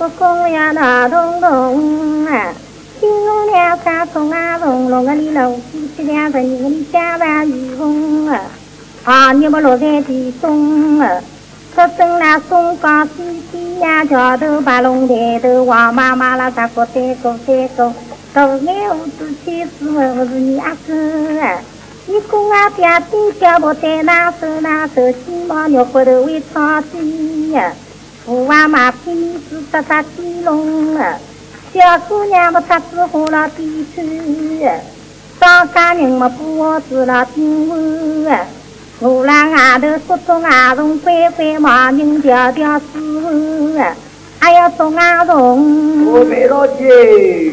cô cô ya đà đông đông à xin lỗi nha ta thông a lồng lồng a đi lồng xin nha và những đi cha ba gì không à à như bao lộ thế thì sung. À thật sưng là sung có chi chi ya cho tư ba lồng để tư hòa ma ma la sa cô tê cô tê cô. Cầu nghe ô tu chi sư ở dưới ác à, sư à ni cung a tia tin kia bộ tê na sư na sư chi mo nhục của đứa uy cho chi à 父王马匹子扎扎鸡笼啊，小姑娘么扎子花了地穿啊，张家人么不我住了丁屋啊。我拉外头说做外虫，乖乖忙人条条师傅啊，还要做外虫。我没老姐。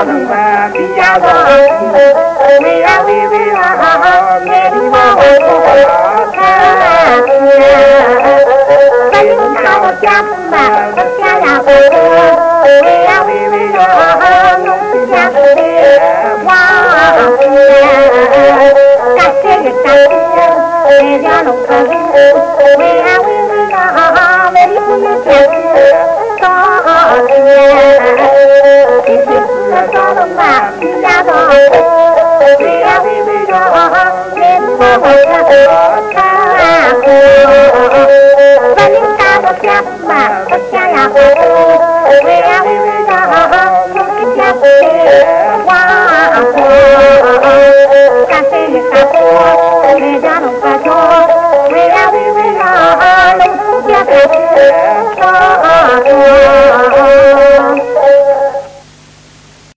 ma nang ma pi ya wa we ya we we ha ha ha me di ma ho mà tất cả là bồ we ya we we ha ha ha nung ya we wa cái Thank you.